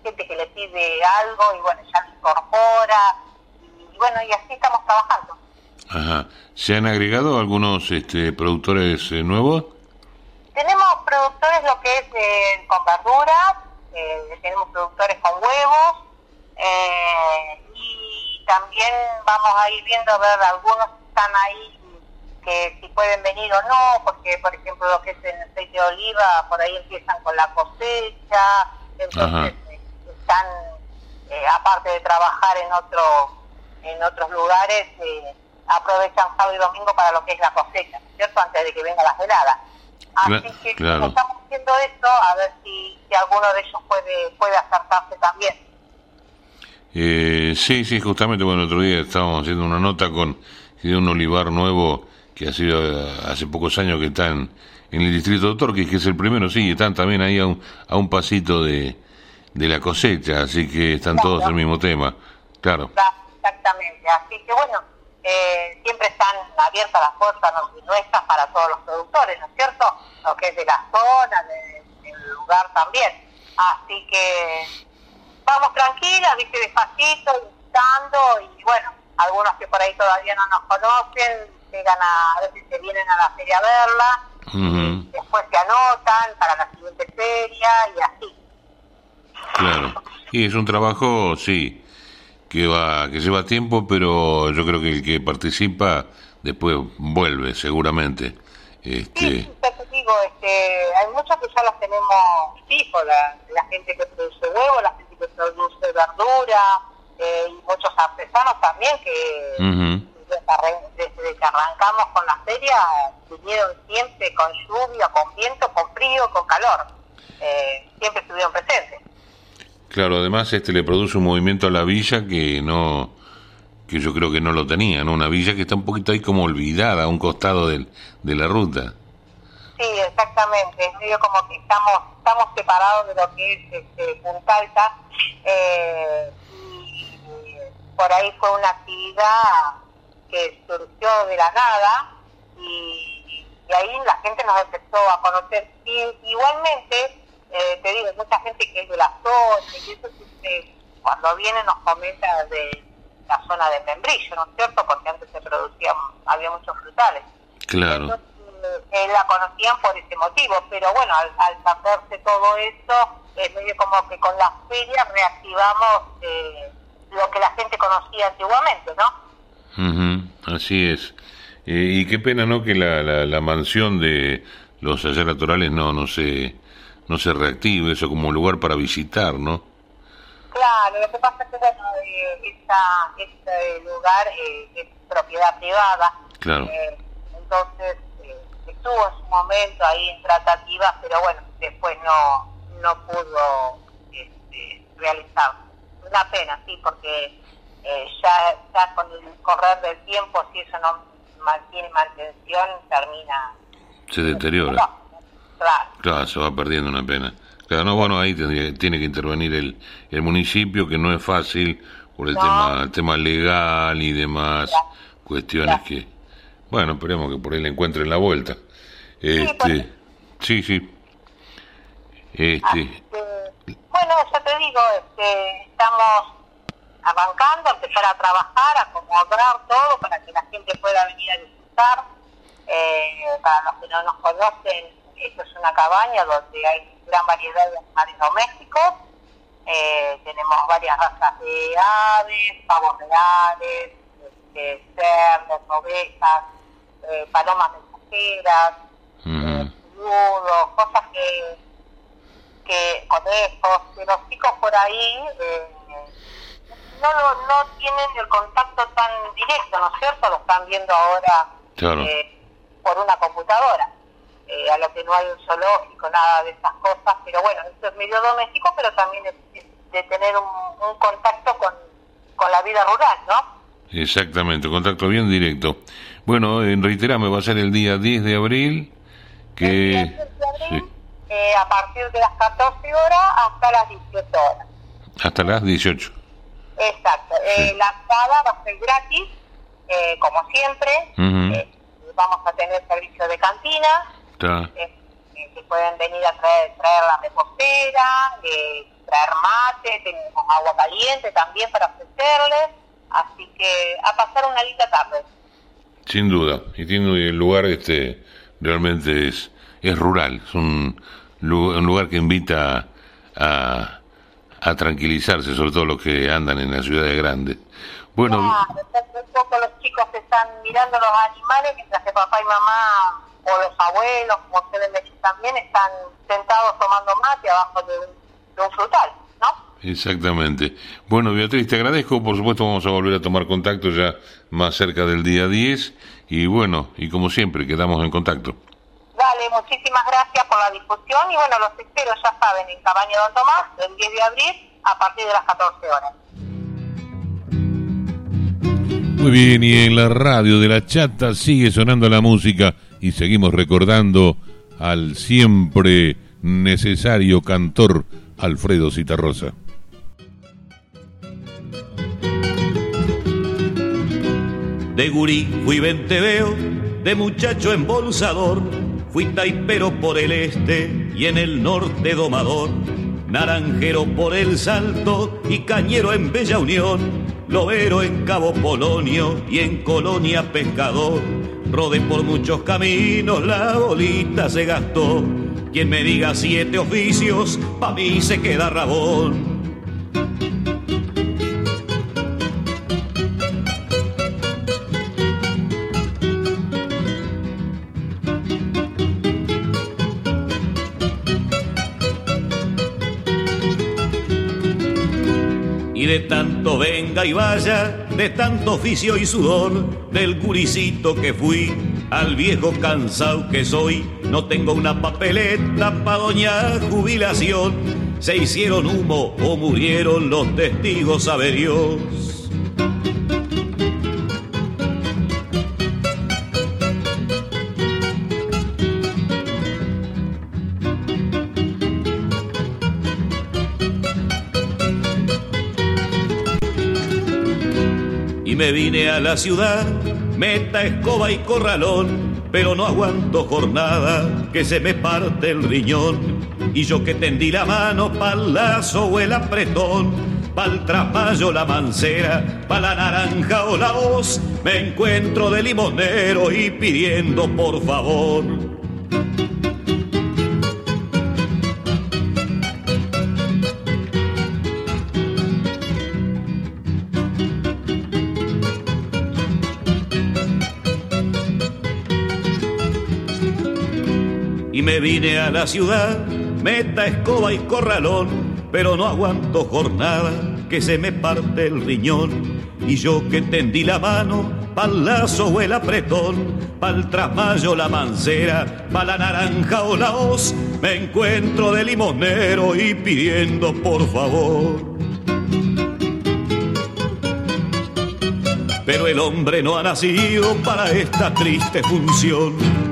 gente que le pide algo y bueno, ya lo incorpora, y bueno, y así estamos trabajando. Ajá. ¿Se han agregado algunos este, productores eh, nuevos? Tenemos productores lo que es eh, con verduras, eh, tenemos productores con huevos eh, y también vamos a ir viendo a ver algunos que están ahí que si pueden venir o no, porque por ejemplo lo que es en aceite de oliva, por ahí empiezan con la cosecha, entonces están, aparte de trabajar en otro en otros lugares, eh, aprovechan sábado y domingo para lo que es la cosecha, ¿no es ¿cierto? Antes de que venga la helada. Así que claro. estamos haciendo esto a ver si, si alguno de ellos puede, puede acercarse también. Eh, sí, sí, justamente, bueno, el otro día estábamos haciendo una nota con de un olivar nuevo que ha sido eh, hace pocos años que están en el distrito de Torquís, que es el primero, sí, están también ahí a un, a un pasito de, de la cosecha, así que están todos en el mismo tema, claro. Exactamente, así que bueno, eh, siempre están abiertas las puertas nuestras para todos los productores, ¿no es cierto? Lo que es de la zona, del lugar también. Así que vamos tranquilas, viste, despacito, buscando y bueno, algunos que por ahí todavía no nos conocen, llegan a, a veces se vienen a la feria a verla, después se anotan para la siguiente feria y así. Claro, y es un trabajo, sí, que va que lleva tiempo, pero yo creo que el que participa después vuelve seguramente. Este... Sí, te digo, este, hay muchos que ya las tenemos fijos, la, la gente que produce huevo, la gente que produce verdura, eh, y muchos artesanos también que desde, que arrancamos con la feria vinieron siempre con lluvia, con viento, con frío, con calor, eh, siempre estuvieron presentes. Claro, además este le produce un movimiento a la villa que no que yo creo que no lo tenía, ¿no? Una villa que está un poquito ahí como olvidada a un costado de la ruta. Sí, exactamente, es medio como que estamos estamos separados de lo que es este, Punta Alta eh, y por ahí fue una actividad que surgió de la nada y, y ahí la gente nos empezó a conocer. Y, igualmente eh, te digo, mucha gente que es de la zona, y eso cuando viene nos comenta de la zona de Membrillo, ¿no es cierto? Porque antes se producían, había muchos frutales. Claro. eh, la conocían por ese motivo, pero bueno, al, al saberse todo esto, es medio como que con las ferias reactivamos eh, lo que la gente conocía antiguamente, ¿no? así es. Eh, y qué pena, ¿no? Que la, la, la mansión de los ayer naturales no, no se no se reactive eso como lugar para visitar, ¿no? Claro, lo que pasa es que bueno, eh, este lugar eh, es propiedad privada. Claro. Eh, entonces eh, estuvo en su momento ahí en tratativa, pero bueno, después no no pudo este, realizar. Una pena, sí, porque eh, ya, ya con el correr del tiempo, si eso no mantiene mantención, termina... Se deteriora. Claro. Claro, se va perdiendo una pena. Claro, no, bueno, ahí tendría, tiene que intervenir el, el municipio, que no es fácil por el No. tema el tema legal y demás cuestiones que, bueno, esperemos que por ahí le encuentren la vuelta. Este, sí, sí. Este, bueno, ya te digo, este, estamos arrancando, empezar a trabajar, a acomodar todo para que la gente pueda venir a disfrutar. Eh, para los que no nos conocen, cabaña donde hay gran variedad de animales domésticos. Eh, tenemos varias razas de aves, pavos reales, este, cerdos, ovejas, eh, palomas mensajeras, ujú, búhos, cosas que, que conejos, que los chicos por ahí eh, no, lo- no tienen el contacto tan directo, ¿no es cierto? Lo están viendo ahora Claro. eh, por una computadora, eh, a lo que no hay un zoológico, nada de esas cosas, pero bueno, esto es medio doméstico, pero también es, es de tener un, un contacto con, con la vida rural, ¿no? exactamente, contacto bien directo. Bueno, en reiterame, va a ser el día 10 de abril, El que... 10 de abril, sí, eh, a partir de las 14 horas hasta las 18 horas. hasta las 18. Exacto. Eh, Sí. la entrada va a ser gratis, eh, como siempre. Eh, vamos a tener servicio de cantina, Está, eh, eh, que pueden venir a traer, traer la repostera, eh, traer mate, tenemos agua caliente también para ofrecerles. Así que a pasar una linda tarde. sin duda. Y tiene el lugar este realmente es, es rural, es un, un lugar que invita a, a tranquilizarse, sobre todo los que andan en las ciudades grandes. Bueno, Claro, un poco los chicos están mirando los animales mientras que papá y mamá o los abuelos, como dicen también, están sentados tomando mate abajo de un, de un frutal, ¿no? Exactamente. Bueno, Beatriz, te agradezco. Por supuesto, vamos a volver a tomar contacto ya más cerca del día 10. Y bueno, y como siempre, quedamos en contacto. Dale, muchísimas gracias por la discusión y bueno, los espero, ya saben, en Cabaña Don Tomás, el 10 de abril, a partir de las 14 horas. Muy bien, y en la radio de la chata sigue sonando la música y seguimos recordando al siempre necesario cantor Alfredo Citarrosa. De gurí fui venteveo, de muchacho embolsador, fui taipero por el este y en el norte domador, naranjero por el salto y cañero en Bella Unión, lobero en Cabo Polonio y en Colonia Pescador. Rodé por muchos caminos, la bolita se gastó. Quien me diga siete oficios, pa' mí se queda rabón. Y de tanto y vaya, de tanto oficio y sudor, del curicito que fui, al viejo cansado que soy, no tengo una papeleta pa' doña jubilación. Se hicieron humo o murieron los testigos, sabe Dios. Me vine a la ciudad, meta, escoba y corralón, pero no aguanto jornada que se me parte el riñón. Y yo que tendí la mano pa'l lazo o el apretón, pa'l trapallo la mancera, pa' la naranja o la voz, me encuentro de limonero y pidiendo por favor. Vine a la ciudad, meta, escoba y corralón, pero no aguanto jornada que se me parte el riñón. Y yo que tendí la mano, pa'l lazo o el apretón, pa'l trasmayo la mancera, pa' la naranja o la hoz, me encuentro de limonero y pidiendo por favor. Pero el hombre no ha nacido para esta triste función.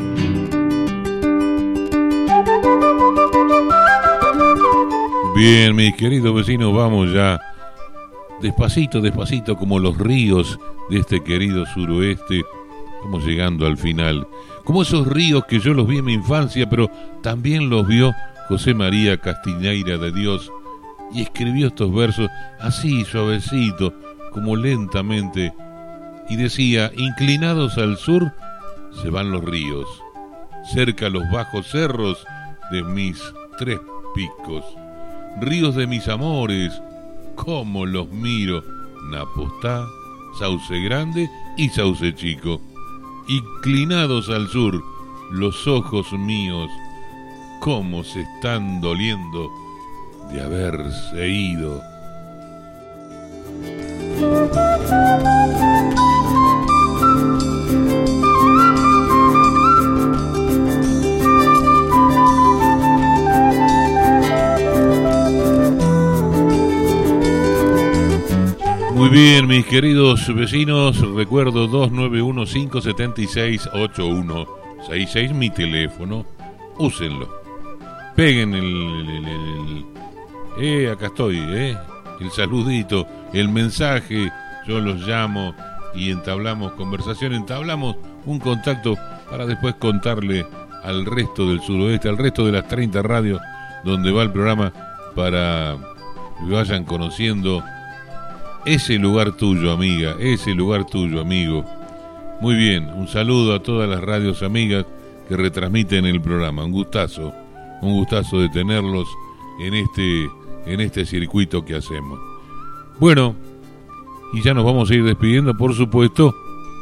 Bien, mis queridos vecinos, vamos ya despacito, despacito, como los ríos de este querido suroeste. Vamos llegando al final. Como esos ríos que yo los vi en mi infancia, pero también los vio José María Castiñeira de Dios y escribió estos versos así, suavecito, como lentamente, y decía, inclinados al sur se van los ríos, cerca los bajos cerros de mis tres picos ríos de mis amores, cómo los miro, Napostá, Sauce Grande y Sauce Chico. Inclinados al sur, los ojos míos, cómo se están doliendo de haberse ido. Bien, mis queridos vecinos, recuerdo 291-576-8166, mi teléfono, úsenlo. Peguen el, Eh, acá estoy, eh, el saludito, el mensaje, yo los llamo y entablamos conversación, entablamos un contacto para después contarle al resto del suroeste, al resto de las 30 radios donde va el programa para que vayan conociendo ese lugar tuyo, amiga, ese lugar tuyo, amigo. Muy bien, un saludo a todas las radios amigas que retransmiten el programa. Un gustazo, un gustazo de tenerlos en este, en este circuito que hacemos. Bueno, y ya nos vamos a ir despidiendo, por supuesto,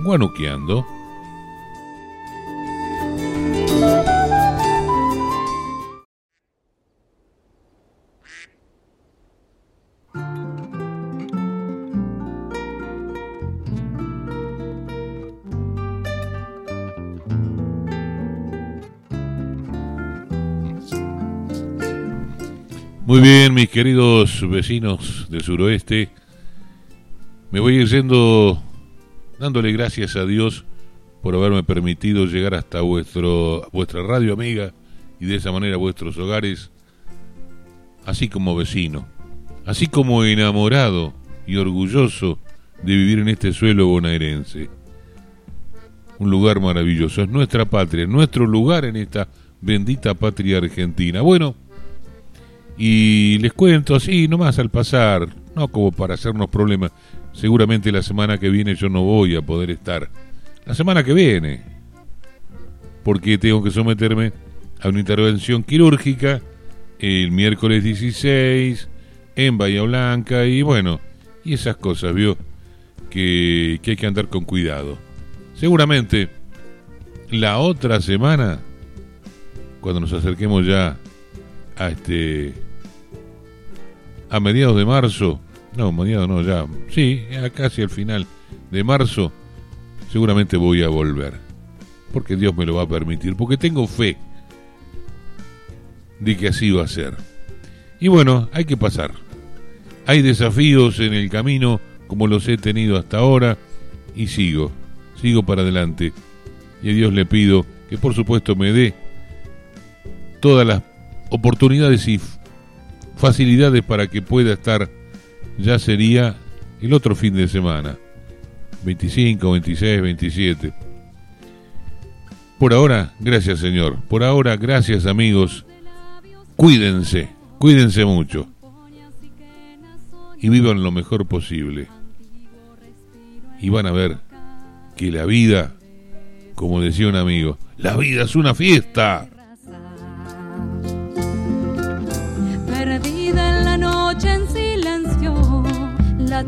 guanuqueando. Muy bien, mis queridos vecinos del suroeste, me voy yendo dándole gracias a Dios por haberme permitido llegar hasta vuestro, vuestra radio amiga y de esa manera vuestros hogares así como vecino, así como enamorado y orgulloso de vivir en este suelo bonaerense. Un lugar maravilloso, es nuestra patria, nuestro lugar en esta bendita patria argentina. Bueno, y les cuento así, nomás al pasar, no como para hacernos problemas, seguramente la semana que viene yo no voy a poder estar. La semana que viene, porque tengo que someterme a una intervención quirúrgica el miércoles 16 en Bahía Blanca y bueno, y esas cosas, vio, que, que hay que andar con cuidado. Seguramente la otra semana, cuando nos acerquemos ya a este a mediados de marzo, no, mediados no, ya, sí, casi al final de marzo, seguramente voy a volver. Porque Dios me lo va a permitir, porque tengo fe de que así va a ser. Y bueno, hay que pasar. Hay desafíos en el camino como los he tenido hasta ahora y sigo, sigo para adelante. Y a Dios le pido que por supuesto me dé todas las oportunidades y facilidades para que pueda estar, ya sería el otro fin de semana, 25, 26, 27. Por ahora, gracias Señor. Por ahora, gracias amigos cuídense, cuídense mucho y vivan lo mejor posible. Y van a ver que la vida, como decía un amigo, la vida es una fiesta.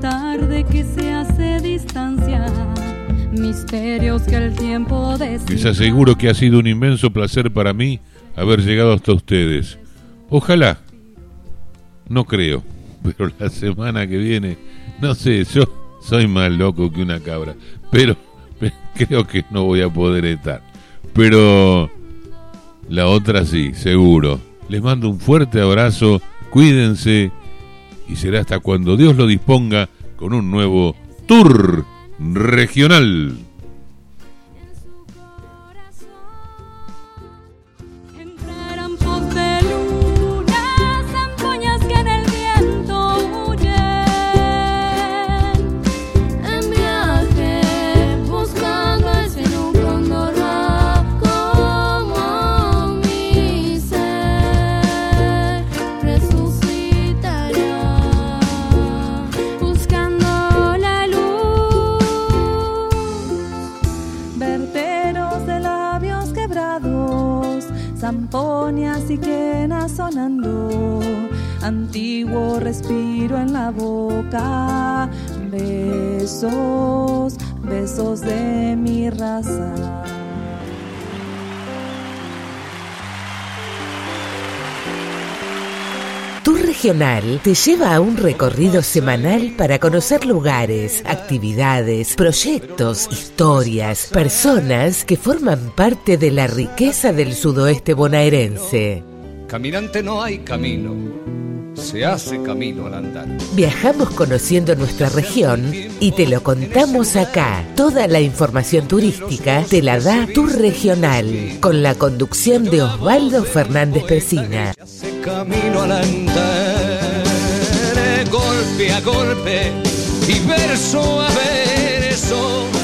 Tarde que se hace distancia. Misterios que el tiempo Les aseguro que ha sido un inmenso placer para mí haber llegado hasta ustedes. Ojalá. No creo. Pero la semana que viene, no sé, yo soy más loco que una cabra. Pero creo que no voy a poder estar. Pero la otra sí, seguro. Les mando un fuerte abrazo, cuídense y será hasta cuando Dios lo disponga con un nuevo tour regional. Besos, besos de mi raza. Tu Regional te lleva a un recorrido semanal para conocer lugares, actividades, proyectos, historias, personas que forman parte de la riqueza del sudoeste bonaerense. Caminante no hay camino, se hace camino al andar. Viajamos conociendo nuestra región y te lo contamos acá. Toda la información turística te la da tu regional, con la conducción de Osvaldo Fernández Pesina. Se hace camino al andar, golpe a golpe y verso a verso